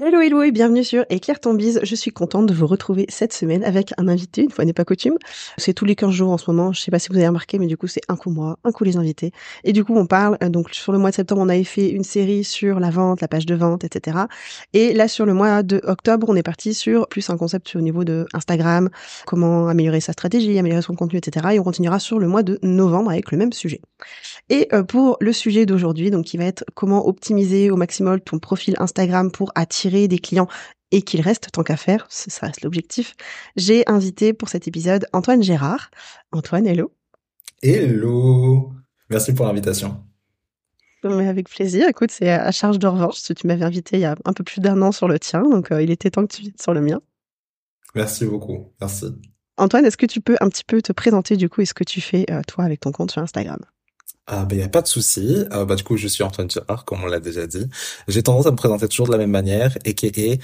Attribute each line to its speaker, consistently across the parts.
Speaker 1: Hello hello et bienvenue sur Éclaire ton bise. Je suis contente de vous retrouver cette semaine avec un invité, une fois n'est pas coutume. C'est tous les 15 jours en ce moment, je sais pas si vous avez remarqué, mais du coup c'est un coup moi, un coup les invités. Et du coup on parle, euh, donc sur le mois de septembre on avait fait une série sur la vente, la page de vente, etc. Et là sur le mois de octobre on est parti sur plus un concept au niveau de Instagram, comment améliorer sa stratégie, améliorer son contenu, etc. Et on continuera sur le mois de novembre avec le même sujet. Et euh, pour le sujet d'aujourd'hui, donc qui va être comment optimiser au maximum ton profil Instagram pour attirer des clients et qu'il reste tant qu'à faire, ça reste l'objectif. J'ai invité pour cet épisode Antoine Gérard. Antoine, hello.
Speaker 2: Hello. Merci pour l'invitation.
Speaker 1: Mais avec plaisir. Écoute, c'est à charge de revanche. Tu m'avais invité il y a un peu plus d'un an sur le tien, donc euh, il était temps que tu viennes sur le mien.
Speaker 2: Merci beaucoup. Merci.
Speaker 1: Antoine, est-ce que tu peux un petit peu te présenter du coup et ce que tu fais euh, toi avec ton compte sur Instagram?
Speaker 2: Ah ben y a pas de souci. Euh, bah du coup je suis Antoine Girard comme on l'a déjà dit. J'ai tendance à me présenter toujours de la même manière et qui est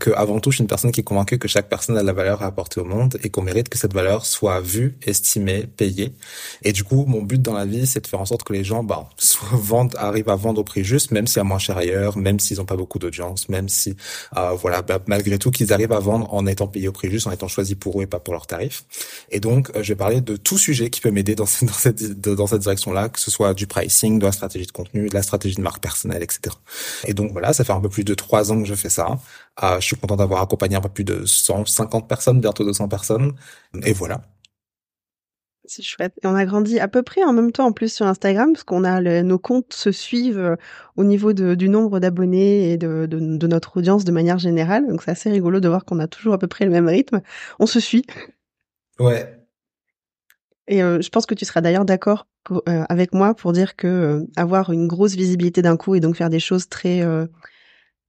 Speaker 2: que avant tout je suis une personne qui est convaincue que chaque personne a de la valeur à apporter au monde et qu'on mérite que cette valeur soit vue, estimée, payée. Et du coup mon but dans la vie c'est de faire en sorte que les gens bah soit vendent, arrivent à vendre au prix juste, même si à moins cher ailleurs, même s'ils ont pas beaucoup d'audience, même si euh, voilà bah, malgré tout qu'ils arrivent à vendre en étant payés au prix juste, en étant choisis pour eux et pas pour leur tarif. Et donc euh, je vais parler de tout sujet qui peut m'aider dans, dans cette dans cette direction là que ce soit du pricing, de la stratégie de contenu, de la stratégie de marque personnelle, etc. Et donc voilà, ça fait un peu plus de trois ans que je fais ça. Euh, je suis content d'avoir accompagné un peu plus de 150 personnes, bientôt 200 personnes. Et voilà.
Speaker 1: C'est chouette. Et on a grandi à peu près en même temps en plus sur Instagram, parce qu'on a nos comptes se suivent euh, au niveau du nombre d'abonnés et de, de, notre audience de manière générale. Donc c'est assez rigolo de voir qu'on a toujours à peu près le même rythme. On se suit.
Speaker 2: Ouais,
Speaker 1: et euh, je pense que tu seras d'ailleurs d'accord euh, avec moi pour dire que euh, avoir une grosse visibilité d'un coup et donc faire des choses très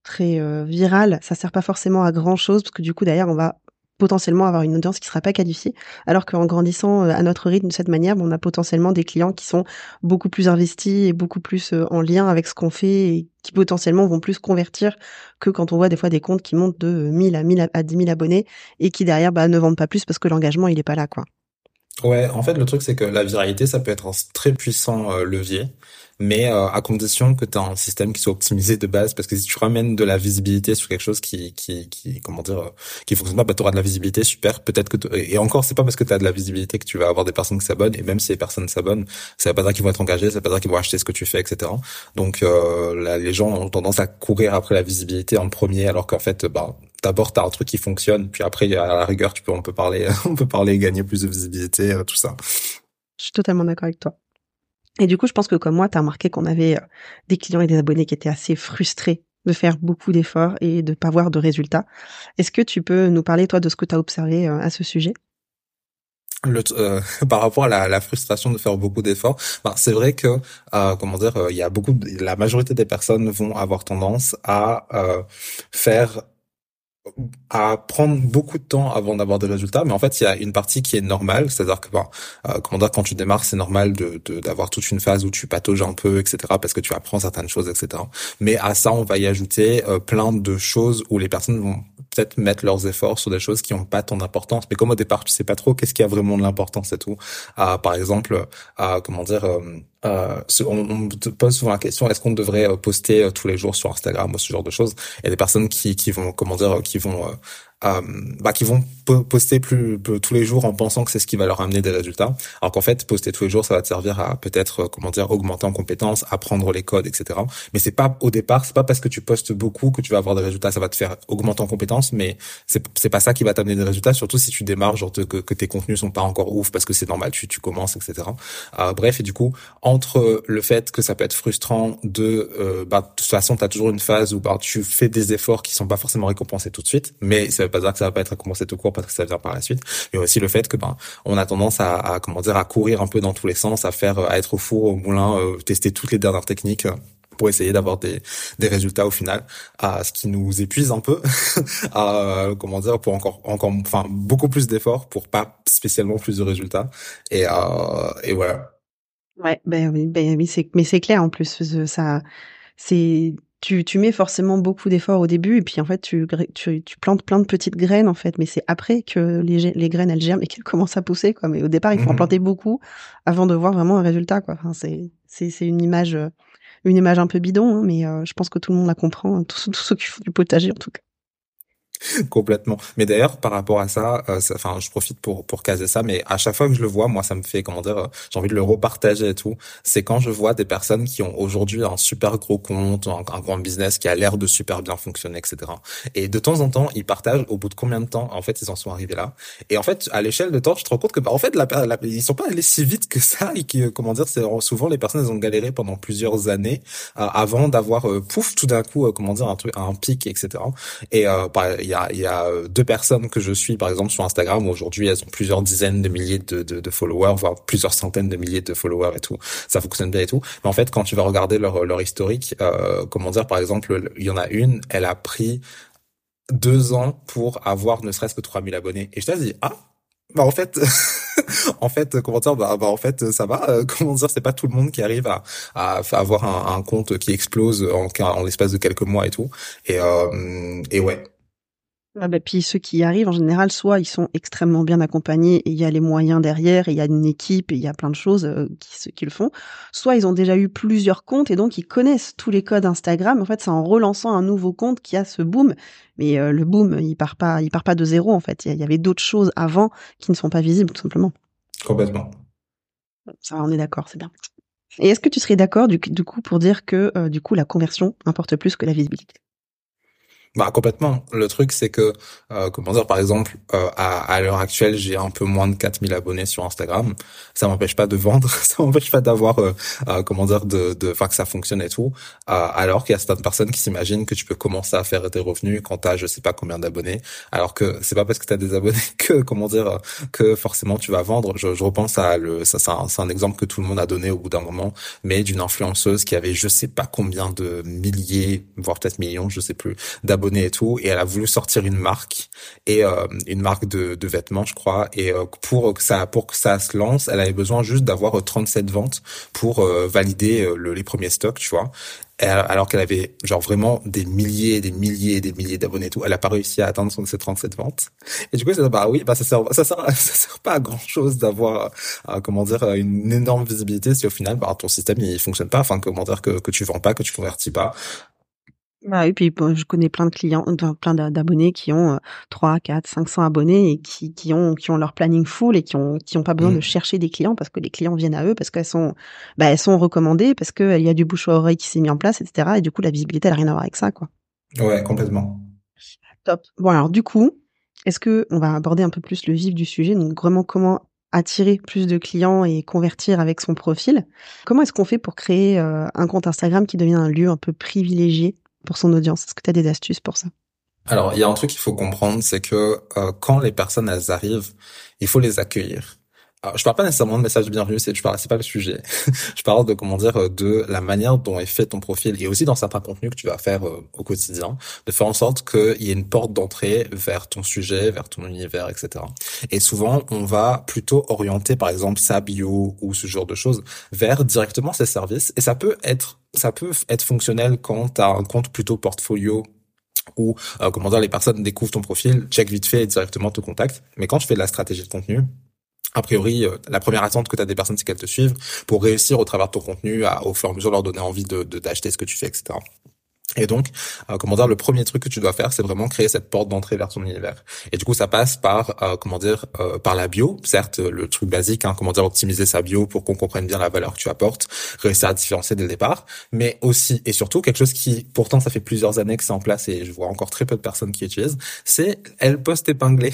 Speaker 1: très virales, ça sert pas forcément à grand chose parce que du coup d'ailleurs on va potentiellement avoir une audience qui sera pas qualifiée, alors qu'en grandissant à notre rythme de cette manière, on a potentiellement des clients qui sont beaucoup plus investis et beaucoup plus en lien avec ce qu'on fait et qui potentiellement vont plus convertir que quand on voit des fois des comptes qui montent de 1000 à 1000 à 10 000 abonnés et qui derrière bah, ne vendent pas plus parce que l'engagement il est pas là quoi.
Speaker 2: Ouais, en fait, le truc, c'est que la viralité, ça peut être un très puissant euh, levier, mais euh, à condition que tu as un système qui soit optimisé de base, parce que si tu ramènes de la visibilité sur quelque chose qui, qui, qui comment dire, euh, qui fonctionne pas, bah, tu auras de la visibilité, super, peut-être que... Et encore, c'est pas parce que tu as de la visibilité que tu vas avoir des personnes qui s'abonnent, et même si les personnes s'abonnent, ça veut pas dire qu'ils vont être engagés, ça veut pas dire qu'ils vont acheter ce que tu fais, etc. Donc, là, les gens ont tendance à courir après la visibilité en premier, alors qu'en fait, bah, d'abord t'as un truc qui fonctionne, puis après à la rigueur tu peux on peut parler on peut parler gagner plus de visibilité euh, tout ça.
Speaker 1: Je suis totalement d'accord avec toi. Et du coup, je pense que comme moi, tu as remarqué qu'on avait euh, des clients et des abonnés qui étaient assez frustrés de faire beaucoup d'efforts et de pas voir de résultats. Est-ce que tu peux nous parler toi de ce que tu as observé euh, à ce sujet?
Speaker 2: Le, par rapport à la, frustration de faire beaucoup d'efforts, ben, c'est vrai que comment dire, il y a beaucoup, la majorité des personnes vont avoir tendance à faire à prendre beaucoup de temps avant d'avoir des résultats, mais en fait il y a une partie qui est normale, c'est-à-dire que bon, euh, comment quand tu démarres c'est normal de d'avoir toute une phase où tu patauges un peu, etc. parce que tu apprends certaines choses, etc. Mais à ça on va y ajouter euh, plein de choses où les personnes vont peut-être mettre leurs efforts sur des choses qui n'ont pas tant d'importance, mais comme au départ tu sais pas trop qu'est-ce qui a vraiment de l'importance et tout. Euh, par exemple, euh, comment dire euh, euh, on, te pose souvent la question est-ce qu'on devrait euh, poster euh, tous les jours sur Instagram ou ce genre de choses? Il y a des personnes qui, qui vont comment dire qui vont euh, bah, qui vont poster plus, tous les jours en pensant que c'est ce qui va leur amener des résultats. Alors qu'en fait, poster tous les jours, ça va te servir à peut-être, euh, comment dire, augmenter en compétences, apprendre les codes, etc. Mais c'est pas au départ, c'est pas parce que tu postes beaucoup que tu vas avoir des résultats. Ça va te faire augmenter en compétences, mais c'est c'est pas ça qui va t'amener des résultats. Surtout si tu démarres, genre que, que tes contenus sont pas encore ouf parce que c'est normal, tu tu commences, etc. Euh, bref, et du coup, entre le fait que ça peut être frustrant de, euh, bah, de toute façon, t'as toujours une phase où bah, tu fais des efforts qui sont pas forcément récompensés tout de suite, mais ça pas dire que ça va pas être commencé tout court parce que ça vient par la suite, mais aussi le fait que ben on a tendance à, à comment dire à courir un peu dans tous les sens, à faire à être au four au moulin, euh, tester toutes les dernières techniques pour essayer d'avoir des, des résultats au final, à ce qui nous épuise un peu, à, comment dire, pour encore, encore, enfin, beaucoup plus d'efforts pour pas spécialement plus de résultats. Et, euh, et voilà.
Speaker 1: Ouais, ben oui, ben oui, c'est, mais c'est clair en plus, ça, c'est, tu, tu mets forcément beaucoup d'efforts au début et puis en fait tu, tu, tu plantes plein de petites graines en fait. Mais c'est après que les, les graines elles germent et qu'elles commencent à pousser quoi. Mais au départ il faut en mmh. planter beaucoup avant de voir vraiment un résultat quoi. Enfin c'est c'est c'est une image une image un peu bidon hein, mais euh, je pense que tout le monde la comprend hein, tous, tous ceux qui font du potager en tout cas
Speaker 2: Complètement. Mais d'ailleurs, par rapport à ça, euh, enfin, je profite pour pour caser ça, mais à chaque fois que je le vois, moi, ça me fait comment dire, euh, j'ai envie de le repartager et tout. C'est quand je vois des personnes qui ont aujourd'hui un super gros compte, un, grand business qui a l'air de super bien fonctionner, etc. Et de temps en temps, ils partagent au bout de combien de temps, en fait, ils en sont arrivés là. Et en fait, à l'échelle de temps, je te rends compte que, bah, en fait, la, la, ils sont pas allés si vite que ça et que, comment dire, c'est souvent les personnes, elles ont galéré pendant plusieurs années euh, avant d'avoir pouf tout d'un coup, comment dire, un truc, un pic, etc. Et bah, y a, y a euh, deux personnes que je suis, par exemple, sur Instagram, aujourd'hui, elles ont plusieurs dizaines de milliers de, de, de, followers, voire plusieurs centaines de milliers de followers et tout. Ça fonctionne bien et tout. Mais en fait, quand tu vas regarder leur, leur historique, euh, comment dire, par exemple, il y en a une, elle a pris deux ans pour avoir ne serait-ce que 3000 abonnés. Et je te dis, ah, bah en fait, en fait, comment dire, bah, bah, en fait, ça va. Euh, comment dire, c'est pas tout le monde qui arrive à, à avoir un, un compte qui explose en, en l'espace de quelques mois et tout. Et, euh, et ouais,
Speaker 1: ah bah, puis ceux qui y arrivent, en général, soit ils sont extrêmement bien accompagnés et il y a les moyens derrière, et il y a une équipe et il y a plein de choses euh, qui, qui le font, soit ils ont déjà eu plusieurs comptes et donc ils connaissent tous les codes Instagram. En fait, c'est en relançant un nouveau compte qui a ce boom. Mais euh, le boom, il part pas, il part pas de zéro en fait. Il y, avait d'autres choses avant qui ne sont pas visibles tout simplement.
Speaker 2: Complètement.
Speaker 1: Ça, on est d'accord, c'est bien. Et est-ce que tu serais d'accord du, du, coup pour dire que euh, du coup la conversion importe plus que la visibilité?
Speaker 2: Bah complètement. Le truc c'est que euh, comment dire par exemple euh, à, à l'heure actuelle j'ai un peu moins de 4000 abonnés sur Instagram. Ça m'empêche pas de vendre, ça m'empêche pas d'avoir euh, euh comment dire de de enfin que ça fonctionne et tout. Euh, alors qu'il y a certaines personnes qui s'imaginent que tu peux commencer à faire des revenus quand t'as je sais pas combien d'abonnés. Alors que c'est pas parce que t'as des abonnés que comment dire que forcément tu vas vendre. Je, je repense à le ça c'est un, un, exemple que tout le monde a donné au bout d'un moment, mais d'une influenceuse qui avait je sais pas combien de milliers voire peut-être millions je sais plus d'abonnés et tout, et elle a voulu sortir une marque et euh, une marque de, vêtements, je crois. Et euh, pour que ça pour que ça se lance, elle avait besoin juste d'avoir 37 euh, ventes pour valider le, les premiers stocks, tu vois alors qu'elle avait genre vraiment des milliers, des milliers, des milliers d'abonnés et tout, elle a pas réussi à atteindre son, ses 37 ventes. Et du coup, ça, bah oui, bah ça sert, ça sert, ça sert pas à grand chose d'avoir, comment dire, une énorme visibilité si au final, bah ton système il fonctionne pas. Enfin, comment dire que que tu vends pas, que tu convertis pas.
Speaker 1: Bah oui, puis je connais plein de clients, plein d'abonnés qui ont 3, 4, 500 abonnés et qui, qui ont qui ont leur planning full et qui ont qui ont pas besoin de mmh. chercher des clients parce que les clients viennent à eux parce qu'elles sont bah elles sont recommandées parce qu'il y a du bouche à oreille qui s'est mis en place etc et du coup la visibilité elle a rien à voir avec ça quoi.
Speaker 2: Ouais complètement.
Speaker 1: Top. Bon alors du coup est-ce que on va aborder un peu plus le vif du sujet donc vraiment comment attirer plus de clients et convertir avec son profil. Comment est-ce qu'on fait pour créer un compte Instagram qui devient un lieu un peu privilégié? Pour son audience Est-ce que tu as des astuces pour ça?
Speaker 2: Alors, il y a un truc qu'il faut comprendre, c'est que euh, quand les personnes elles arrivent, il faut les accueillir. Alors, je parle pas nécessairement de message bienvenue, c'est je parle c'est pas le sujet. je parle de comment dire de la manière dont est fait ton profil et aussi dans certains contenus que tu vas faire euh, au quotidien, de faire en sorte qu'il y ait une porte d'entrée vers ton sujet, vers ton univers, etc. Et souvent, on va plutôt orienter par exemple sa bio ou ce genre de choses vers directement ses services et ça peut être ça peut être fonctionnel quand tu as un compte plutôt portfolio ou euh, comment dire les personnes découvrent ton profil, check vite fait et directement te contactent. Mais quand tu fais de la stratégie de contenu, a priori, euh, la première attente que tu as des personnes, c'est qu'elles te suivent pour réussir au travers de ton contenu à, au fur et à mesure, leur donner envie de d'acheter ce que tu fais, etc. Et donc, euh, comment dire, le premier truc que tu dois faire, c'est vraiment créer cette porte d'entrée vers ton univers. Et du coup, ça passe par, euh, comment dire, euh, par la bio. Certes, le truc basique, hein, comment dire, optimiser sa bio pour qu'on comprenne bien la valeur que tu apportes, réussir à différencier dès le départ, mais aussi et surtout quelque chose qui, pourtant, ça fait plusieurs années que c'est en place et je vois encore très peu de personnes qui utilisent, c'est elle post épinglée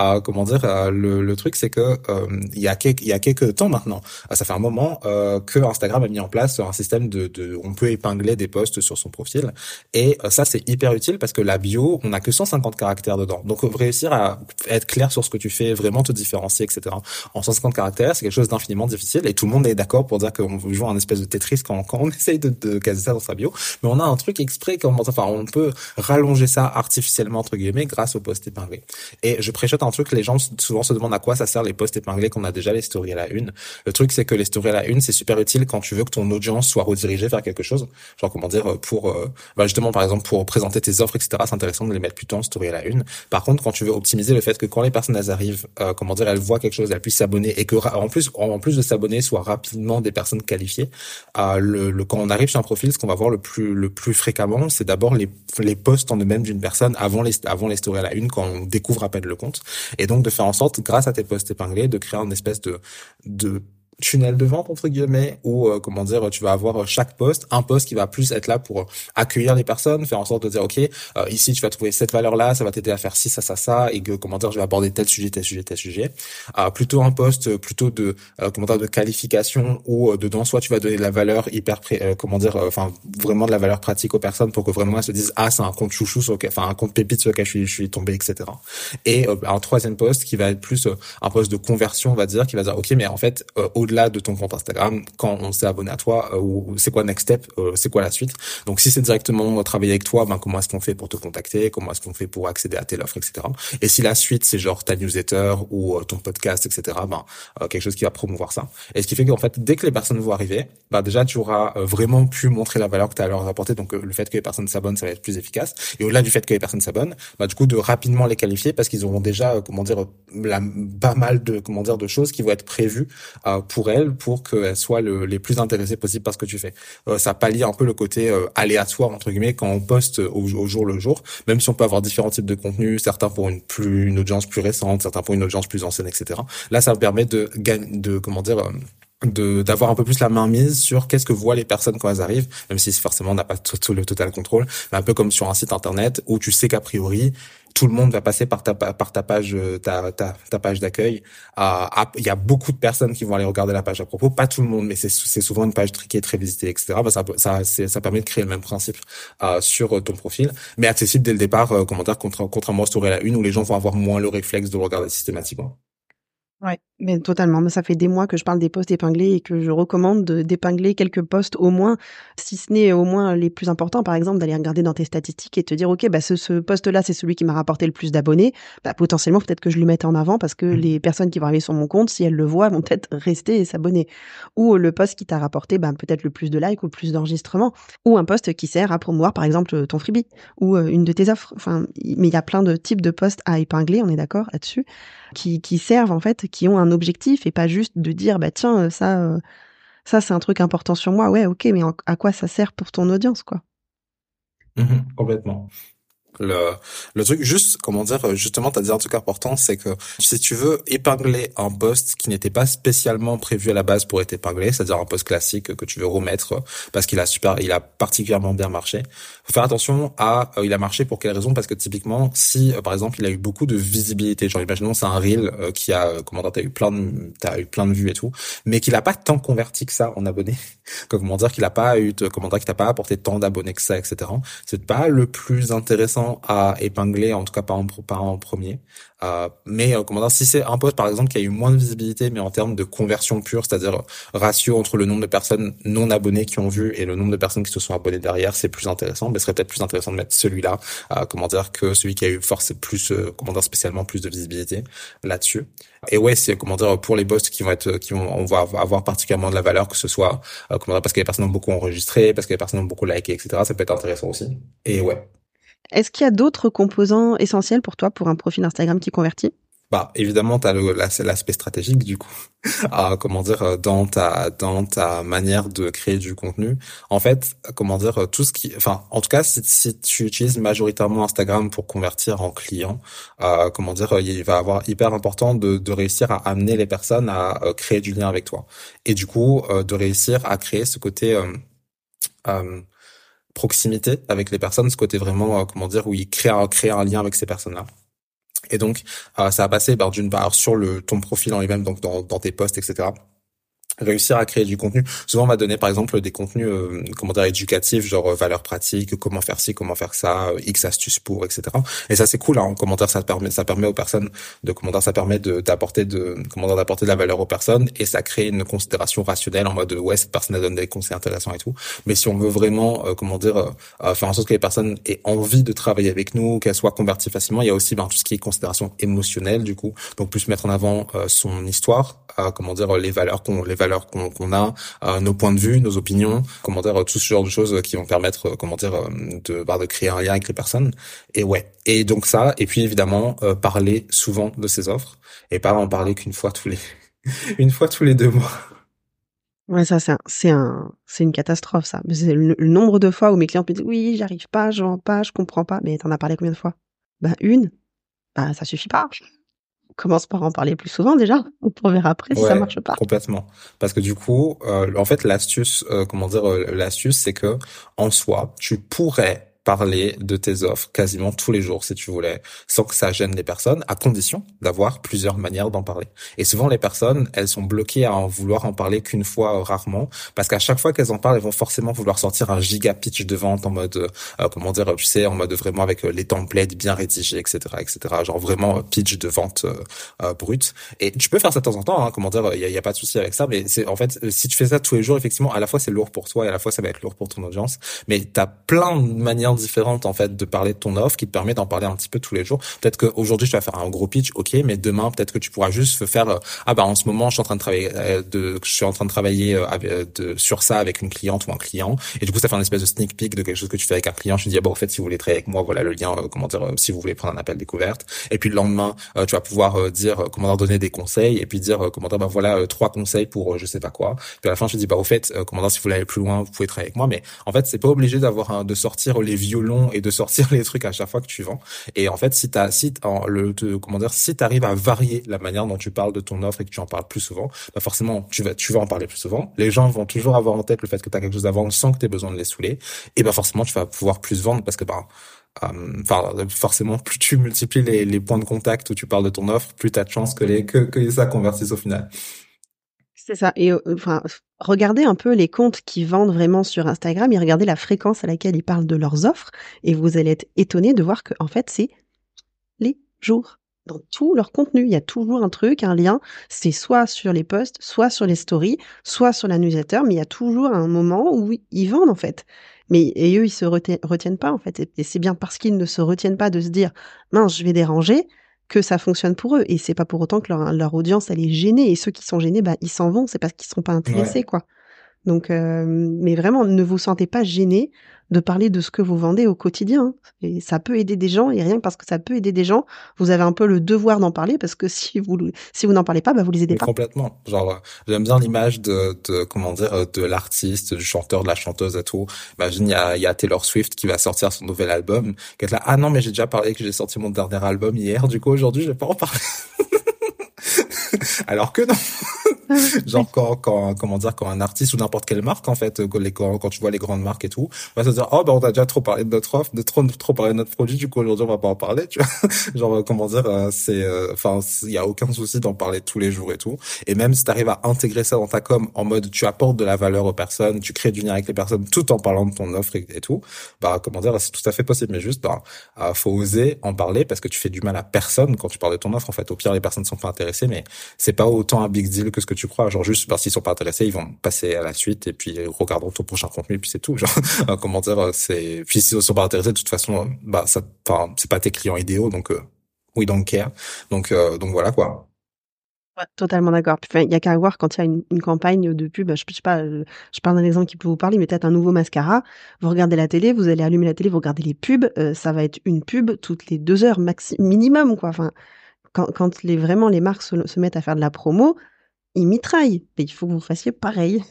Speaker 2: Euh, comment dire euh, le, le, truc c'est que euh, il y a quelques il y a quelques temps maintenant ça fait un moment que Instagram a mis en place un système de, de on peut épingler des posts sur son profil. Et ça c'est hyper utile parce que la bio on a que 150 caractères dedans. Donc réussir à être clair sur ce que tu fais vraiment te différencier etc en 150 caractères c'est quelque chose d'infiniment difficile et tout le monde est d'accord pour dire qu'on jouer un espèce de Tetris quand, quand on essaye de, de caser ça dans sa bio. Mais on a un truc exprès comment enfin on peut rallonger ça artificiellement entre guillemets grâce au post épinglé et je préchote un truc, les gens souvent se demandent à quoi ça sert les posts épinglés qu'on a déjà les stories à la une. Le truc, c'est que les stories à la une, c'est super utile quand tu veux que ton audience soit redirigée vers quelque chose. Genre, comment dire, pour, euh, bah justement, par exemple, pour présenter tes offres, etc., c'est intéressant de les mettre plutôt en story à la une. Par contre, quand tu veux optimiser le fait que quand les personnes arrivent, euh, comment dire, elles voient quelque chose, elles puissent s'abonner et que, en plus, en plus de s'abonner, soit rapidement des personnes qualifiées, euh, quand on arrive sur un profil, ce qu'on va voir le plus, le plus fréquemment, c'est d'abord les, les posts en eux-mêmes d'une personne avant les, avant les stories à la une quand on découvre à peine le compte. Et donc de faire en sorte, grâce à tes posts épinglés, de créer une espèce de, de tunnel de vente entre guillemets où euh, comment dire tu vas avoir chaque poste un poste qui va plus être là pour accueillir les personnes faire en sorte de dire ok euh, ici tu vas trouver cette valeur là ça va t'aider à faire ci ça ça ça et que comment dire je vais aborder tel sujet tel sujet tel sujet. Euh, plutôt un poste plutôt de comment dire de qualification où dedans soit tu vas donner de la valeur hyper comment dire enfin vraiment de la valeur pratique aux personnes pour que vraiment elles se disent ah c'est un compte chouchou sur enfin un compte pépite sur lequel je suis tombé etc et un troisième poste qui va être plus un poste de conversion on va dire qui va dire ok mais en fait au au-delà de ton compte Instagram quand on s'est abonné à toi euh, ou c'est quoi next step euh, c'est quoi la suite? Donc si c'est directement travailler avec toi ben comment est-ce qu'on fait pour te contacter? Comment est-ce qu'on fait pour accéder à telle offre etc et si la suite c'est genre ta newsletter ou euh, ton podcast etc ben quelque chose qui va promouvoir ça. Et ce qui fait qu'en fait dès que les personnes vont arriver ben déjà tu auras vraiment pu montrer la valeur que tu as à leur apporter. Donc le fait que les personnes s'abonnent ça va être plus efficace. Et au-delà du fait que les personnes s'abonnent bah du coup de rapidement les qualifier parce qu'ils auront déjà comment dire la, pas mal de comment dire de choses qui vont être prévues pour pour elles pour qu'elles soient le, les plus intéressées possible par ce que tu fais. Euh, ça pallie un peu le côté euh, aléatoire entre guillemets quand on poste au, jour le jour, même si on peut avoir différents types de contenus, certains pour une plus une audience plus récente, certains pour une audience plus ancienne, etc. Là, ça permet de de comment dire euh, de d'avoir un peu plus la main mise sur qu'est-ce que voient les personnes quand elles arrivent, même si forcément on n'a pas tout, le total contrôle, mais un peu comme sur un site internet où tu sais qu'a priori tout le monde va passer par ta par ta page euh, ta ta, ta page d'accueil. Il y a beaucoup de personnes qui vont aller regarder la page à propos, pas tout le monde, mais c'est c'est souvent une page est très visitée, etc. Bah, ça ça ça permet de créer le même principe euh, sur euh, ton profil, mais accessible dès le départ. Euh, commentaire contre, contrairement à la une où les gens vont avoir moins le réflexe de regarder systématiquement.
Speaker 1: Ouais, mais totalement. Mais ça fait des mois que je parle des posts épinglés et que je recommande d'épingler quelques posts au moins, si ce n'est au moins les plus importants. Par exemple, d'aller regarder dans tes statistiques et te dire, OK, bah, ce, ce post-là, c'est celui qui m'a rapporté le plus d'abonnés. Bah, potentiellement, peut-être que je le mette en avant parce que mmh. les personnes qui vont arriver sur mon compte, si elles le voient, vont peut-être rester et s'abonner. Ou le post qui t'a rapporté, bah, peut-être le plus de likes ou le plus d'enregistrements. Ou un post qui sert à promouvoir, par exemple, ton freebie ou euh, une de tes offres. Enfin, mais il y a plein de types de posts à épingler, on est d'accord là-dessus qui, qui servent en fait, qui ont un objectif et pas juste de dire bah tiens euh, ça euh, ça c'est un truc important sur moi. Ouais, ok, mais à quoi ça sert pour ton audience quoi?
Speaker 2: Mmh Complètement. Le, le truc, juste, comment dire, justement, tu as dit un truc important, c'est que si tu veux épingler un poste qui n'était pas spécialement prévu à la base pour être épinglé, c'est-à-dire un poste classique que tu veux remettre parce qu'il a super, il a particulièrement bien marché, faut faire attention à, euh, il a marché pour quelle raison? Parce que typiquement, si, euh, par exemple, il a eu beaucoup de visibilité, genre imaginons c'est un reel euh, qui a, comment dire, t'as eu plein de, t'as eu plein de vues et tout, mais qu'il a pas tant converti que ça en abonnés, comment dire qu'il a pas eu, comment dire qu'il t'a pas apporté tant d'abonnés que ça, etc. C'est pas le plus intéressant à épingler, en tout cas pas en, pas en premier. Euh, mais euh, comment dire, si c'est un poste par exemple qui a eu moins de visibilité, mais en termes de conversion pure, c'est-à-dire ratio entre le nombre de personnes non abonnées qui ont vu et le nombre de personnes qui se sont abonnées derrière, c'est plus intéressant. Mais ce serait peut-être plus intéressant de mettre celui-là, euh, comment dire, que celui qui a eu force plus, euh, comment dire, spécialement plus de visibilité là-dessus. Et ouais, c'est comment dire pour les posts qui vont être, qui vont, on va avoir particulièrement de la valeur, que ce soit comment dire, parce que les personnes ont beaucoup enregistré, parce que les personnes ont beaucoup liké, etc. Ça peut être intéressant aussi. Et ouais,
Speaker 1: est-ce qu'il y a d'autres composants essentiels pour toi pour un profil Instagram qui convertit?
Speaker 2: Bah évidemment tu as l'aspect stratégique du coup. À comment dire euh, dans ta dans ta manière de créer du contenu. En fait comment dire tout ce qui enfin en tout cas si, tu utilises majoritairement Instagram pour convertir en client euh, comment dire il va avoir hyper important de, de réussir à amener les personnes à euh, créer du lien avec toi. Et du coup euh, de réussir à créer ce côté euh, proximité avec les personnes, ce côté vraiment, euh, comment dire, où il crée un, lien avec ces personnes-là. Et donc, ça va passer ben, d'une part sur le ton profil en lui-même, donc dans, dans tes posts, etc réussir à créer du contenu. Souvent, on va donner par exemple des contenus, euh, comment dire, éducatifs, genre euh, valeurs pratiques, comment faire ci, comment faire ça, euh, X astuces pour, etc. Et ça, c'est cool. Hein, en commentaire, ça permet, ça permet aux personnes de commentaire, ça permet d'apporter de, comment d'apporter de la valeur aux personnes et ça crée une considération rationnelle en mode ouais, cette personne a donné des conseils intéressants et tout. Mais si on veut vraiment, comment dire, faire en sorte que les personnes aient envie de travailler avec nous, qu'elles soient converties facilement, il y a aussi ben, tout ce qui est considération émotionnelle du coup. Donc plus mettre en avant son histoire, comment dire, les valeurs qu'on, les valeurs qu'on a, euh, nos points de vue, nos opinions, comment dire, tout ce genre de choses qui vont permettre, euh, comment dire, euh, de, bah, de créer un lien avec les personnes. Et ouais. Et donc ça, et puis évidemment, parler souvent de ses offres et pas en parler qu'une fois tous les, une fois tous les deux mois.
Speaker 1: Ouais, ça, c'est un, c'est une catastrophe, ça. C'est le, nombre de fois où mes clients me disent, oui, j'arrive pas, je vends pas, je comprends pas. Mais t'en as parlé combien de fois? Bah, une. Bah, ça suffit pas commence par en parler plus souvent déjà, pour voir après si ça marche pas.
Speaker 2: Complètement. Parce que du coup, euh, en fait, l'astuce, euh, comment dire, euh, l'astuce, c'est que en soi, tu pourrais parler de tes offres quasiment tous les jours si tu voulais, sans que ça gêne les personnes, à condition d'avoir plusieurs manières d'en parler. Et souvent les personnes, elles sont bloquées à en vouloir en parler qu'une fois euh, rarement, parce qu'à chaque fois qu'elles en parlent, elles vont forcément vouloir sortir un giga pitch de vente en mode, euh, comment dire, tu sais, en mode vraiment avec euh, les templates bien rédigés, etc., etc. Genre vraiment pitch de vente euh, brut. Et tu peux faire ça de temps en temps, hein, comment dire, il y a, a, pas de souci avec ça, mais c'est en fait, si tu fais ça tous les jours, effectivement, à la fois c'est lourd pour toi et à la fois ça va être lourd pour ton audience, mais t'as plein de manières différentes en fait de parler de ton offre qui te permet d'en parler un petit peu tous les jours. Peut-être qu'aujourd'hui tu vas faire un gros pitch, ok, mais demain peut-être que tu pourras juste faire euh, ah bah en ce moment je suis en train de travailler euh, de je suis en train de travailler euh, de, sur ça avec une cliente ou un client et du coup ça fait un espèce de sneak peek de quelque chose que tu fais avec un client. Je te dis ah bah en fait si vous voulez travailler avec moi voilà le lien comment dire si vous voulez prendre un appel découverte et puis le lendemain tu vas pouvoir dire comment leur donner des conseils et puis dire comment dire bah voilà trois conseils pour je sais pas quoi. Puis à la fin je te dis bah au fait comment dire si vous voulez aller plus loin vous pouvez travailler avec moi mais en fait c'est pas obligé d'avoir de sortir les violons et de sortir les trucs à chaque fois que tu vends. Et en fait, si t'as, si t'arrives à varier la manière dont tu parles de ton offre et que tu en parles plus souvent, bah forcément, tu vas, en parler plus souvent. Les gens vont toujours avoir en tête le fait que tu as quelque chose à vendre sans que tu aies besoin de les saouler. Et bah forcément, tu vas pouvoir plus vendre parce que bah euh, enfin forcément plus tu multiplies les, points de contact où tu parles de ton offre plus tu as de chances que ça convertisse au final
Speaker 1: c'est ça. Euh, regardez un peu les comptes qui vendent vraiment sur Instagram et regardez la fréquence à laquelle ils parlent de leurs offres et vous allez être étonné de voir que en fait c'est les jours dans tout leur contenu. Il y a toujours un truc, un lien. C'est soit sur les posts, soit sur les stories, soit sur la newsletter, mais il y a toujours un moment où ils vendent en fait. Mais et eux, ils se retiennent pas en fait. Et c'est bien parce qu'ils ne se retiennent pas de se dire mince, je vais déranger que ça fonctionne pour eux. Et c'est pas pour autant que leur, leur, audience elle est gênée. Et ceux qui sont gênés, bah ils s'en vont. C'est parce qu'ils sont pas intéressés, quoi. Donc, euh, mais vraiment, ne vous sentez pas gêné de parler de ce que vous vendez au quotidien. Et ça peut aider des gens, et rien que parce que ça peut aider des gens, vous avez un peu le devoir d'en parler, parce que si vous si vous n'en parlez pas, bah vous les aidez pas.
Speaker 2: Complètement. Genre, j'aime bien l'image de, de comment dire de l'artiste, du chanteur, de la chanteuse et tout. Imagine, il y a, y a Taylor Swift qui va sortir son nouvel album, qui est là, ah non mais j'ai déjà parlé que j'ai sorti mon dernier album hier, du coup aujourd'hui je vais pas en parler. Alors que non. genre quand, quand, comment dire, quand un artiste ou n'importe quelle marque, en fait, quand, les, quand, tu vois les grandes marques et tout, va se dire, oh, ben, on a déjà trop parlé de notre offre, de trop, trop parlé de notre produit, du coup, aujourd'hui, on va pas en parler, tu vois. genre, comment dire, euh, c'est, euh, enfin, il y a aucun souci d'en parler tous les jours et tout. Et même si tu arrives à intégrer ça dans ta com en mode, tu apportes de la valeur aux personnes, tu crées du lien avec les personnes tout en parlant de ton offre et, tout, bah, comment dire, c'est tout à fait possible. Mais juste, bah, euh, faut oser en parler parce que tu fais du mal à personne quand tu parles de ton offre. En fait, au pire, les personnes sont pas intéressées, mais c'est pas autant un big deal que ce que tu crois. Genre, juste, bah, s'ils sont pas intéressés, ils vont passer à la suite et puis regardons ton prochain contenu et puis c'est tout. Genre, comment dire, c'est puis s'ils sont pas intéressés, de toute façon, bah ça, enfin, c'est pas tes clients idéaux, donc euh, we don't care. Donc euh, donc voilà quoi.
Speaker 1: totalement d'accord. Il y a qu'à voir quand il y a une, campagne de pub. Je, sais pas, euh, je parle d'un exemple qui peut vous parler, mais peut-être un nouveau mascara. Vous regardez la télé, vous allez allumer la télé, vous regardez les pubs. ça va être une pub toutes les deux heures maxi minimum, quoi. Enfin, quand, quand les vraiment les marques se, se mettent à faire de la promo, ils mitraillent. Mais il faut que vous fassiez pareil.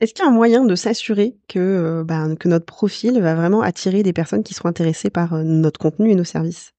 Speaker 1: Est-ce qu'il y a un moyen de s'assurer que, euh, ben, que notre profil va vraiment attirer des personnes qui seront intéressées par euh, notre contenu et nos services?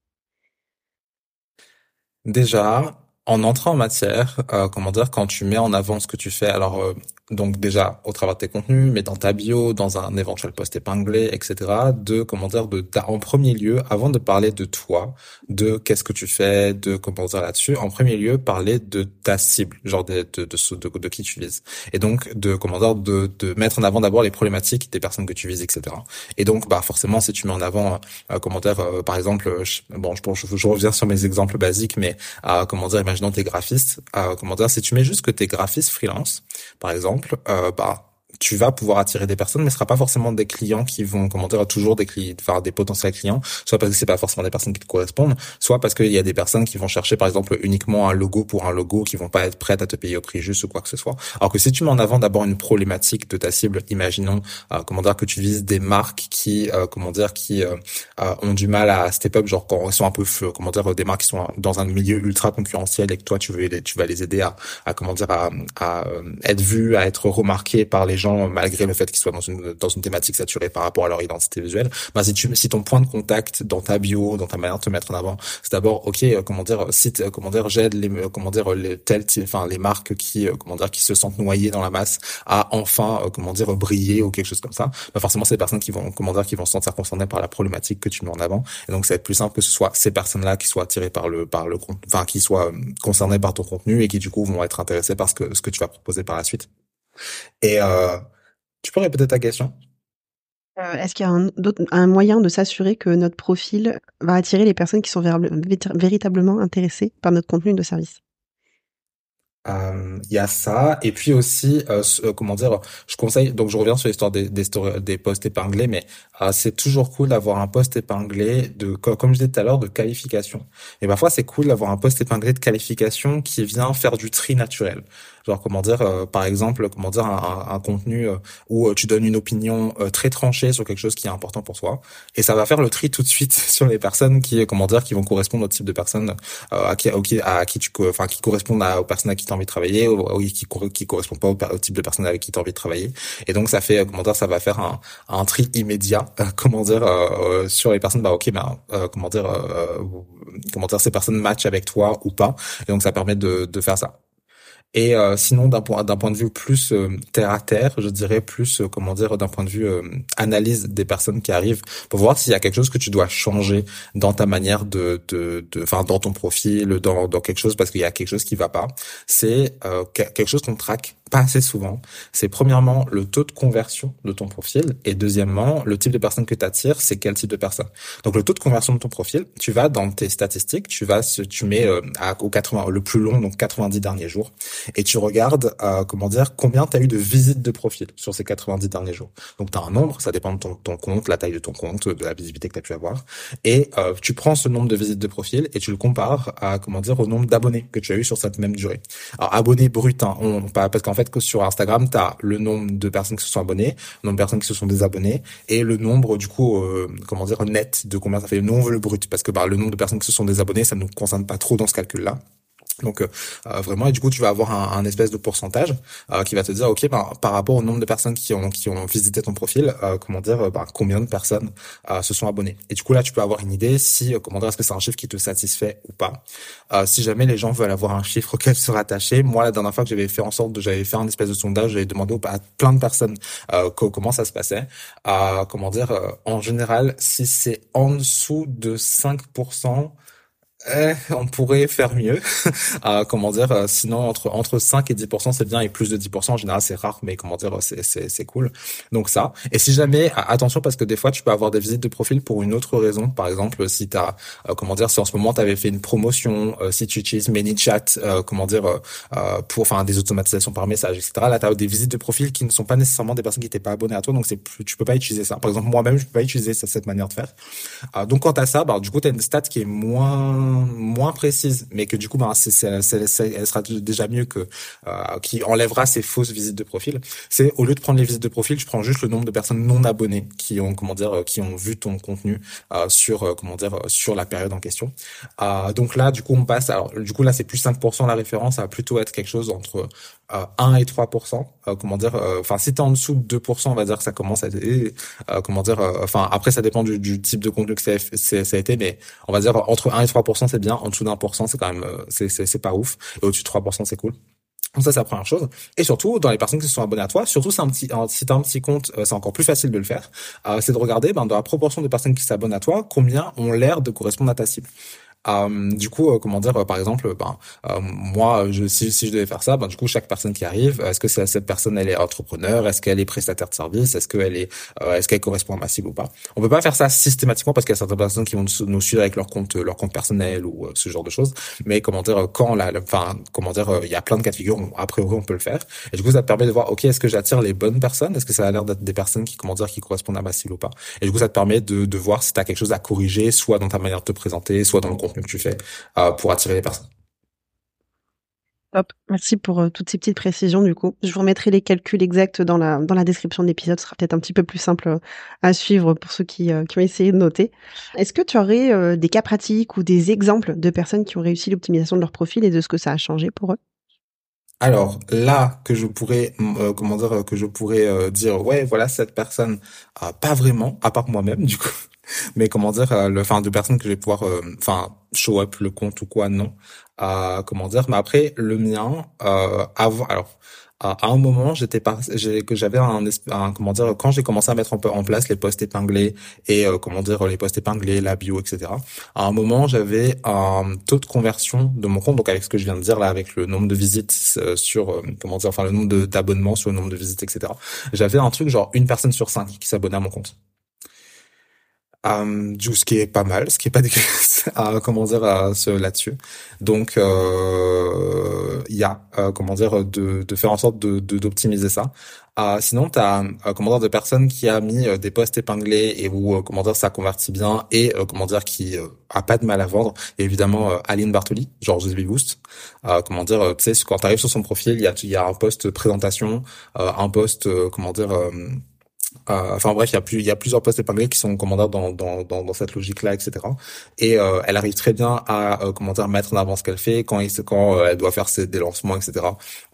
Speaker 2: Déjà, en entrant en matière, euh, comment dire, quand tu mets en avant ce que tu fais, alors donc déjà au travers de tes contenus, mais dans ta bio, dans un éventuel post épinglé, etc. De comment dire, de en premier lieu, avant de parler de toi, de qu'est-ce que tu fais, de comment dire là-dessus, en premier lieu parler de ta cible, genre de de, de, de, qui tu vises, et donc de comment dire, de, de mettre en avant d'abord les problématiques des personnes que tu vises, etc. Et donc bah forcément si tu mets en avant euh, comment dire, euh, par exemple, bon je, je, je, reviens sur mes exemples basiques, mais euh, comment dire, imaginons t'es graphiste, euh, comment dire, si tu mets juste que t'es graphiste freelance, par exemple, euh, bah tu vas pouvoir attirer des personnes, mais ce sera pas forcément des clients qui vont, comment dire, toujours des clients, enfin des potentiels clients, soit parce que c'est pas forcément des personnes qui te correspondent, soit parce qu'il y a des personnes qui vont chercher, par exemple, uniquement un logo pour un logo, qui vont pas être prêtes à te payer au prix juste ou quoi que ce soit. Alors que si tu mets en avant d'abord une problématique de ta cible, imaginons, euh, comment dire, que tu vises des marques qui, euh, comment dire, qui euh, ont du mal à step up, genre quand sont un peu, comment dire, des marques qui sont dans un milieu ultra concurrentiel et que toi tu veux, tu vas les aider à, à comment dire, à, à être vu, à être remarqué par les gens malgré le fait qu'ils soient dans une dans une thématique saturée par rapport à leur identité visuelle. Bah, si tu si ton point de contact dans ta bio, dans ta manière de te mettre en avant, c'est d'abord ok, euh, comment dire, site, euh, comment dire, j'aide les, euh, comment dire, les telles, enfin les marques qui, comment dire, qui se sentent noyées dans la masse à enfin, comment dire, briller ou quelque chose comme ça. Bah, forcément, c'est des personnes qui vont, comment dire, qui vont se sentir concernées par la problématique que tu mets en avant. Et donc, ça va être plus simple que ce soit ces personnes-là qui soient attirées par le, par le, enfin, qui soient concernées par ton contenu et qui du coup vont être intéressées par ce que ce que tu vas proposer par la suite. Et euh, tu peux répéter ta question?
Speaker 1: Euh, Est-ce qu'il y a un, un moyen de s'assurer que notre profil va attirer les personnes qui sont véritablement intéressées par notre contenu de service?
Speaker 2: Euh, il y a ça. Et puis aussi euh, comment dire je conseille donc je reviens sur l'histoire des des, des posts épinglés mais c'est toujours cool d'avoir un post épinglé de comme je disais tout à l'heure de qualification. Et parfois c'est cool d'avoir un post épinglé de qualification qui vient faire du tri naturel genre comment dire euh, par exemple comment dire un, un, contenu euh, où euh, tu donnes une opinion très tranchée sur quelque chose qui est important pour toi. Et ça va faire le tri tout de suite sur les personnes qui comment dire qui vont correspondre au type de personnes à qui à qui tu enfin qui correspondent aux personnes à qui tu as envie de travailler ou, qui qui correspondent pas au, type de personnes avec qui tu as envie de travailler. Et donc ça fait comment dire ça va faire un, un tri immédiat comment dire sur les personnes. Bah ok ben comment dire comment dire ces personnes matchent avec toi ou pas. Et donc ça permet de, de faire ça et euh, sinon, d'un point d'un point de vue plus euh, terre à terre, je dirais plus euh, comment dire d'un point de vue analyse des personnes qui arrivent pour voir s'il y a quelque chose que tu dois changer dans ta manière de de enfin dans ton profil, dans dans quelque chose parce qu'il y a quelque chose qui va pas. C'est quelque chose qu'on traque pas assez souvent, c'est premièrement le taux de conversion de ton profil et deuxièmement le type de personne que tu attires, c'est quel type de personne. Donc le taux de conversion de ton profil, tu vas dans tes statistiques, tu vas tu mets euh, à, au 80 le plus long donc 90 derniers jours et tu regardes euh, comment dire combien tu as eu de visites de profil sur ces 90 derniers jours. Donc tu as un nombre, ça dépend de ton, compte, la taille de ton compte, de la visibilité que tu as pu avoir et euh, tu prends ce nombre de visites de profil et tu le compares à comment dire au nombre d'abonnés que tu as eu sur cette même durée. Alors abonnés bruts hein, on, parce qu'en fait que sur Instagram, tu as le nombre de personnes qui se sont abonnées, le nombre de personnes qui se sont désabonnées et le nombre du coup euh, comment dire net de combien ça fait le nombre le brut parce que bah, le nombre de personnes qui se sont désabonnées, ça ne nous concerne pas trop dans ce calcul là. Donc euh, euh, vraiment et du coup tu vas avoir un, un espèce de pourcentage euh, qui va te dire ok ben, par rapport au nombre de personnes qui ont qui ont visité ton profil comment dire ben, combien de personnes se sont abonnées. Et du coup là tu peux avoir une idée si comment dire est-ce que c'est un chiffre qui te satisfait ou pas. Si jamais les gens veulent avoir un chiffre auquel se rattacher moi la dernière fois que j'avais fait en sorte j'avais fait un espèce de sondage j'avais demandé à plein de personnes comment ça se passait. Comment dire en général si c'est en dessous de 5% eh, on pourrait faire mieux. euh, comment dire euh, Sinon, entre entre 5 et 10 c'est bien, et plus de 10 en général, c'est rare, mais comment dire, c'est c'est c'est cool. Donc ça. Et si jamais, attention, parce que des fois, tu peux avoir des visites de profil pour une autre raison. Par exemple, si t'as, euh, comment dire, si en ce moment tu avais fait une promotion, euh, si tu utilises ManyChat, euh, comment dire, pour, enfin, des automatisations par message, etc. Là, t'as des visites de profil qui ne sont pas nécessairement des personnes qui n'étaient pas abonnées à toi, donc c'est plus, tu peux pas utiliser ça. Par exemple, moi-même, je peux pas utiliser cette manière de faire. donc quand t'as ça, bah, du coup, t'as une stat qui est moins moins précise, mais que du coup, ben, elle sera déjà mieux que euh, qui enlèvera ces fausses visites de profil. C'est au lieu de prendre les visites de profil, je prends juste le nombre de personnes non abonnées qui ont comment dire, euh, qui ont vu ton contenu euh, sur comment dire sur la période en question. Donc là, du coup, on passe. Alors, du coup, là, c'est plus 5% la référence. Ça va plutôt être quelque chose entre 1 et 3%. comment dire Enfin, si t'es en dessous de 2%, on va dire que ça commence à être, comment dire Enfin, après, ça dépend du, du type de contenu que ça a été, mais on va dire entre 1 et 3%, c'est bien. En dessous d'un pour cent, c'est quand même, euh, c'est, c'est, c'est pas ouf. Et au-dessus de 3%, c'est cool. Donc ça, c'est la première chose. Et surtout, dans les personnes qui se sont abonnées à toi, surtout si un petit, si t'as un petit compte, c'est encore plus facile de le faire. c'est de regarder, ben, dans la proportion de personnes qui s'abonnent à toi, combien ont l'air de correspondre à ta cible. Euh, du coup, euh, comment dire, euh, par exemple, ben, moi, je, si, si je devais faire ça, ben, du coup, chaque personne qui arrive, est-ce que cette personne, elle est entrepreneur, est-ce qu'elle est prestataire de service, est-ce qu'elle est, est-ce qu'elle correspond à ma cible ou pas? On peut pas faire ça systématiquement parce qu'il y a certaines personnes qui vont nous suivre avec leur compte, leur compte personnel ou ce genre de choses. Mais comment dire, quand la, enfin, comment dire, il y a plein de cas de figure. A priori, on peut le faire. Et du coup, ça te permet de voir, ok, est-ce que j'attire les bonnes personnes? Est-ce que ça a l'air d'être des personnes qui, comment dire, qui correspondent à ma cible ou pas? Et du coup, ça te permet de, de voir si tu as quelque chose à corriger, soit dans ta manière de te présenter, soit dans le contenu que tu fais. Euh, pour attirer les personnes.
Speaker 1: Top. Merci pour euh, toutes ces petites précisions du coup. Je vous remettrai les calculs exacts dans la dans la description de l'épisode. Ce sera peut-être un petit peu plus simple euh, à suivre pour ceux qui, qui ont essayé de noter. Est-ce que tu aurais des cas pratiques ou des exemples de personnes qui ont réussi l'optimisation de leur profil et de ce que ça a changé pour eux?
Speaker 2: Alors là que je pourrais comment dire que je pourrais dire ouais voilà cette personne pas vraiment à part moi-même du coup mais comment dire, euh, le, enfin, de personnes que je vais pouvoir, euh, enfin, show up le compte ou quoi, non. Euh, comment dire, mais après le mien, euh, avant, alors à un moment j'étais pas que j'avais un, un, comment dire quand j'ai commencé à mettre en, en place les postes épinglés et comment dire les postes épinglés la bio etc à un moment j'avais un taux de conversion de mon compte donc avec ce que je viens de dire là avec le nombre de visites sur comment dire enfin le nombre d'abonnements sur le nombre de visites etc j'avais un truc genre une personne sur cinq qui s'abonnait à mon compte euh, ce qui est pas mal, ce qui est pas dégueulasse, à, comment dire, là-dessus. Donc, euh, il y a, euh, comment dire, de, de faire en sorte de d'optimiser ça. Euh, sinon, tu as, comment dire, de personnes qui a mis des posts épinglés et où, comment dire, ça convertit bien et, comment dire, qui a pas de mal à vendre. Et évidemment, Aline Bartoli, genre The Boost. comment dire, tu sais, quand tu arrives sur son profil, il y a, y a un post présentation, un post, comment dire, euh, enfin bref, il y a plus, il y a plusieurs postes épinglés qui sont comment dans dans dans, dans cette logique-là, etc. Et euh, elle arrive très bien à euh, comment dire mettre en avant ce qu'elle fait quand il, quand euh, elle doit faire ses des lancements, etc.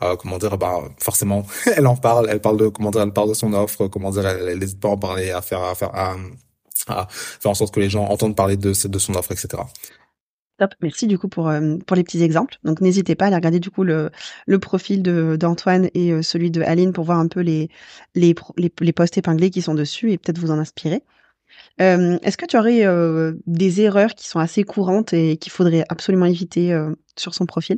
Speaker 2: Euh, comment dire, bah forcément, elle en parle, elle parle de comment dire, elle parle de son offre, comment dire, elle n'hésite pas à en parler, à faire à faire à, à faire en sorte que les gens entendent parler de de son offre, etc.
Speaker 1: Merci du coup pour euh, pour les petits exemples. Donc n'hésitez pas à aller regarder du coup le profil d'Antoine et euh, celui de Aline pour voir un peu les les posts épinglés qui sont dessus et peut-être vous en inspirer. Euh, Est-ce que tu aurais des erreurs qui sont assez courantes et qu'il faudrait absolument éviter sur son profil?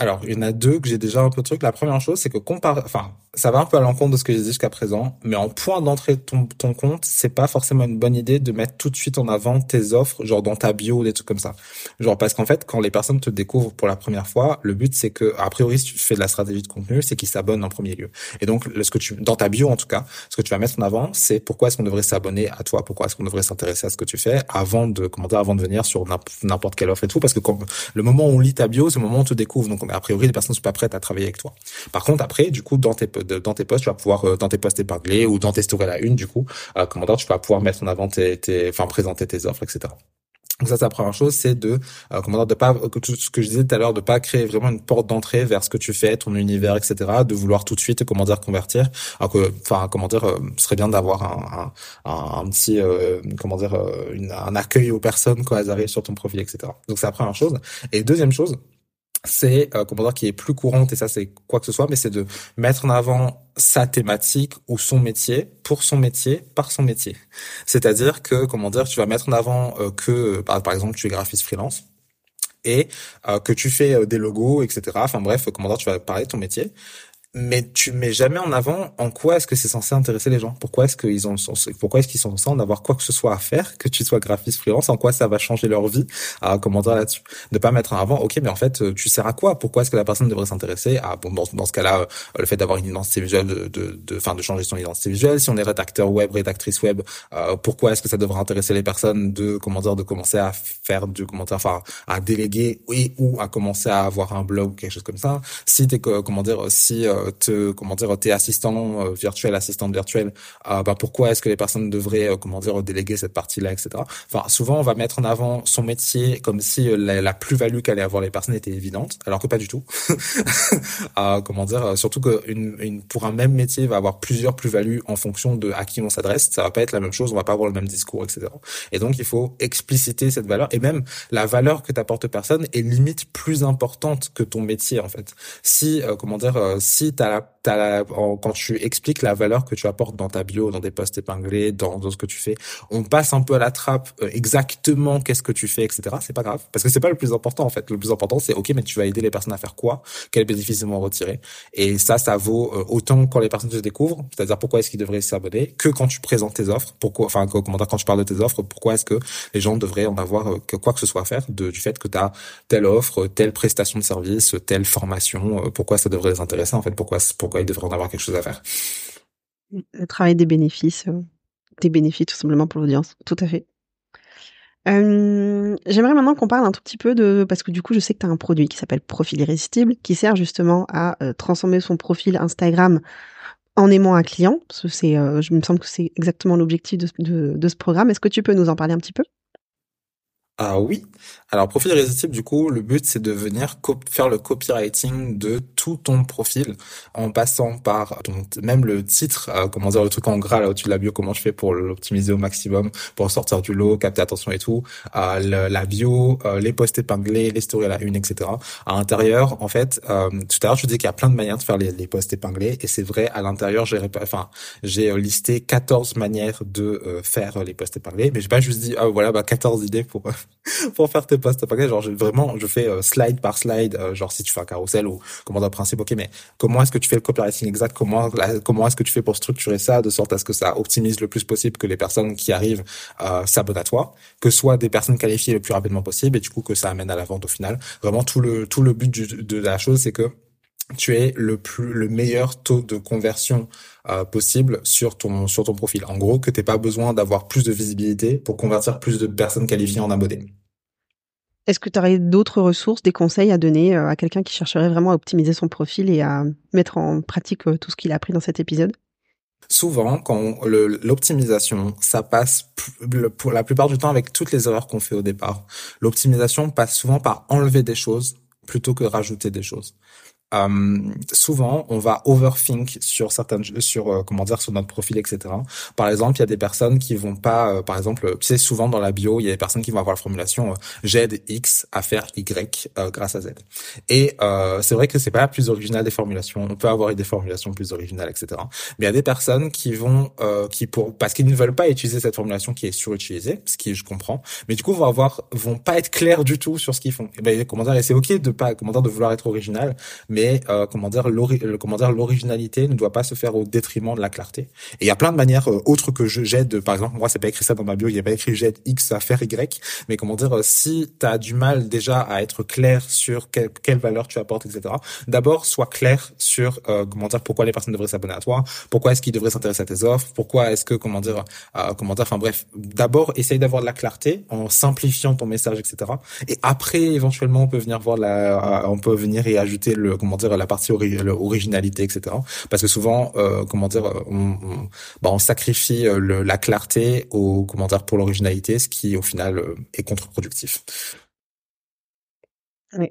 Speaker 2: Alors, il y en a deux que j'ai déjà un peu de truc. La première chose, c'est que compare, enfin, ça va un peu à l'encontre de ce que j'ai dit jusqu'à présent, mais en point d'entrée de ton, ton compte, c'est pas forcément une bonne idée de mettre tout de suite en avant tes offres, genre dans ta bio des trucs comme ça. Genre, parce qu'en fait, quand les personnes te découvrent pour la première fois, le but, c'est que, a priori, si tu fais de la stratégie de contenu, c'est qu'ils s'abonnent en premier lieu. Et donc, ce que tu, dans ta bio, en tout cas, ce que tu vas mettre en avant, c'est pourquoi est-ce qu'on devrait s'abonner à toi, pourquoi est-ce qu'on devrait s'intéresser à ce que tu fais avant de, comment dire, avant de venir sur n'importe quelle offre et tout, parce que quand, le moment où on lit ta bio, c'est le moment où on te découvre. Donc, a priori, les personnes sont pas prêtes à travailler avec toi. Par contre, après, du coup, dans tes, dans tes posts, tu vas pouvoir, euh, dans tes posts épinglés ou dans tes stories à la une, du coup, euh, comment dire, tu vas pouvoir mettre en avant tes, tes, enfin, présenter tes offres, etc. Donc ça, c'est la première chose, c'est de, euh, comment de pas, tout ce que je disais tout à l'heure, de pas créer vraiment une porte d'entrée vers ce que tu fais, ton univers, etc. De vouloir tout de suite, comment dire, convertir. Alors que, enfin, comment dire, euh, ce serait bien d'avoir un, un, un, petit, euh, comment dire, une, un accueil aux personnes quand elles arrivent sur ton profil, etc. Donc c'est la première chose. Et deuxième chose, c'est euh, comment dire qui est plus courante et ça c'est quoi que ce soit mais c'est de mettre en avant sa thématique ou son métier pour son métier par son métier. C'est-à-dire que comment dire tu vas mettre en avant euh, que par, par exemple tu es graphiste freelance et euh, que tu fais euh, des logos etc enfin bref comment dire tu vas parler de ton métier mais tu mets jamais en avant en quoi est-ce que c'est censé intéresser les gens. Pourquoi est-ce qu'ils ont, pourquoi est-ce qu'ils sont censés en avoir quoi que ce soit à faire, que tu sois graphiste freelance, en quoi ça va changer leur vie, à commenter là-dessus. Ne pas mettre en avant, ok, mais en fait, tu sers à quoi? Pourquoi est-ce que la personne devrait s'intéresser à, bon, dans, dans ce cas-là, euh, le fait d'avoir une identité visuelle, de, de, de, fin, de changer son identité visuelle. Si on est rédacteur web, rédactrice web, euh, pourquoi est-ce que ça devrait intéresser les personnes de, comment dire, de commencer à faire du commentaire, enfin, à déléguer, oui, ou à commencer à avoir un blog ou quelque chose comme ça? Si t'es, comment dire, si euh, te comment dire tes assistants virtuels, assistantes virtuelles, bah pourquoi est-ce que les personnes devraient comment dire déléguer cette partie-là, etc. Enfin, souvent on va mettre en avant son métier comme si la, la plus-value qu'allaient avoir les personnes était évidente, alors que pas du tout. comment dire, surtout que une, une, pour un même métier va avoir plusieurs plus-values en fonction de à qui on s'adresse. Ça va pas être la même chose, on va pas avoir le même discours, etc. Et donc il faut expliciter cette valeur et même la valeur que t'apporte personne est limite plus importante que ton métier en fait. Si euh, comment dire, euh, si t'as t'as quand tu expliques la valeur que tu apportes dans ta bio, dans des posts épinglés, dans, dans ce que tu fais, on passe un peu à la trappe euh, exactement qu'est-ce que tu fais, etc. C'est pas grave parce que c'est pas le plus important en fait. Le plus important c'est ok mais tu vas aider les personnes à faire quoi, quels bénéfices ils vont retirer? Et ça ça vaut autant quand les personnes te découvrent, c'est-à-dire pourquoi est-ce qu'ils devraient s'abonner, que quand tu présentes tes offres, pourquoi, enfin comment dire quand tu parles de tes offres, pourquoi est-ce que les gens devraient en avoir quoi que ce soit à faire du fait que tu as telle offre, telle prestation de service, telle formation, euh, pourquoi ça devrait les intéresser en fait, pourquoi pourquoi ils devraient en avoir quelque chose à faire.
Speaker 1: Le travail des bénéfices, euh, des bénéfices tout simplement pour l'audience, tout à fait. Euh, j'aimerais maintenant qu'on parle un tout petit peu de parce que du coup je sais que tu as un produit qui s'appelle Profil Irrésistible qui sert justement à transformer son profil Instagram en aimant un client. C'est, je me semble que c'est exactement l'objectif de, de ce programme. Est-ce que tu peux nous en parler un petit peu?
Speaker 2: Ah oui. Alors profil irrésistible, du coup, le but c'est de venir faire le copywriting de tout ton profil en passant par même le titre, euh, comment dire le truc en gras là au-dessus de la bio, comment je fais pour l'optimiser au maximum, pour sortir du lot, capter attention et tout, euh, la bio, euh, les posts épinglés, les stories à la une, etc. À l'intérieur, en fait, tout à l'heure je dis qu'il y a plein de manières de faire les, les posts épinglés et c'est vrai à l'intérieur j'ai enfin j'ai listé 14 manières de faire les posts épinglés, mais j'ai pas juste dit ah voilà bah 14 idées pour pour faire tes posts pas genre vraiment je fais euh, slide par slide euh, genre si tu fais un carrousel ou comment principe ok mais comment est-ce que tu fais le copywriting exact? Comment comment est-ce que tu fais pour structurer ça de sorte à ce que ça optimise le plus possible que les personnes qui arrivent euh, s'abonnent à toi que soit des personnes qualifiées le plus rapidement possible et du coup que ça amène à la vente au final vraiment tout le tout le but de la chose c'est que tu es le plus le meilleur taux de conversion euh, possible sur ton sur ton profil. En gros, que t'aies pas besoin d'avoir plus de visibilité pour convertir plus de personnes qualifiées en abonnés.
Speaker 1: Est-ce que tu aurais d'autres ressources, des conseils à donner euh, à quelqu'un qui chercherait vraiment à optimiser son profil et à mettre en pratique euh, tout ce qu'il a appris dans cet épisode?
Speaker 2: Souvent, quand l'optimisation, ça passe pour la plupart du temps avec toutes les erreurs qu'on fait au départ. L'optimisation passe souvent par enlever des choses plutôt que rajouter des choses. Euh, souvent, on va overthink sur certaines, sur euh, comment dire, sur notre profil, etc. Par exemple, il y a des personnes qui vont pas, euh, par exemple, tu sais, souvent dans la bio, il y a des personnes qui vont avoir la formulation j'aide X à faire Y grâce à Z. Et c'est vrai que c'est pas la plus originale des formulations. On peut avoir des formulations plus originales, etc. Mais il y a des personnes qui vont, qui pour, parce qu'ils ne veulent pas utiliser cette formulation qui est surutilisée, ce qui je comprends, mais du coup vont avoir, vont pas être clairs du tout sur ce qu'ils font. Et ben, comment dire, c'est ok de pas, comment dire, de vouloir être original, mais mais euh, comment dire comment dire l'originalité ne doit pas se faire au détriment de la clarté. Et il y a plein de manières euh, autres que je j'aide par exemple moi c'est pas écrit ça dans ma bio, il y a pas écrit j'aide X à faire Y, mais comment dire euh, si tu as du mal déjà à être clair sur quelle, quelle valeur tu apportes etc. D'abord sois clair sur euh, comment dire pourquoi les personnes devraient s'abonner à toi, pourquoi est-ce qu'ils devraient s'intéresser à tes offres, pourquoi est-ce que comment dire comment dire enfin bref, d'abord essaye d'avoir de la clarté en simplifiant ton message etc. Et après éventuellement on peut venir voir la on peut venir et ajouter le comment dire la partie originalité, etc. Parce que souvent, euh, comment dire, on, on, bah, on sacrifie euh, la clarté au comment dire pour l'originalité, ce qui au final euh, est contre-productif.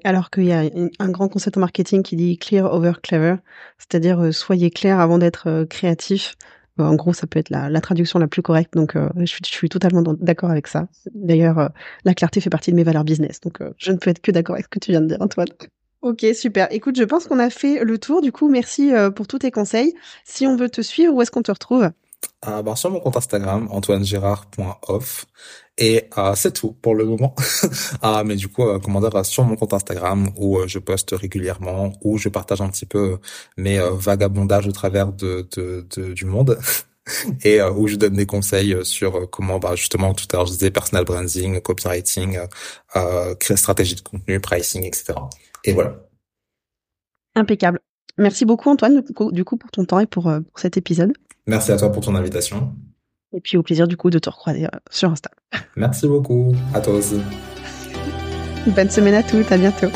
Speaker 1: Alors qu'il y a un grand concept en marketing qui dit clear over clever, c'est-à-dire soyez clair avant d'être créatif. En gros, ça peut être la, traduction la plus correcte, donc je, suis, totalement d'accord avec ça. D'ailleurs, la clarté fait partie de mes valeurs business, donc je ne peux être que d'accord avec ce que tu viens de dire, Antoine. Ok, super. Écoute, je pense qu'on a fait le tour. Du coup, merci euh, pour tous tes conseils. Si on veut te suivre, où est-ce qu'on te retrouve?
Speaker 2: Euh, ben, Sur mon compte Instagram, antoinegérard.off. Et euh, c'est tout pour le moment. ah, mais du coup, euh, comment dire, sur mon compte Instagram où euh, je poste régulièrement, où je partage un petit peu mes vagabondages au travers de, de, de du monde. et où je donne des conseils sur comment, bah, justement, tout à l'heure je disais personal branding, copywriting, euh, créer stratégie de contenu, pricing, etc. Et voilà.
Speaker 1: Impeccable. Merci beaucoup Antoine du coup pour ton temps et pour, euh, pour cet épisode.
Speaker 2: Merci à toi pour ton invitation.
Speaker 1: Et puis au plaisir du coup de te recroiser euh, sur Insta.
Speaker 2: Merci beaucoup. À toi aussi.
Speaker 1: Bonne semaine à tous. À bientôt.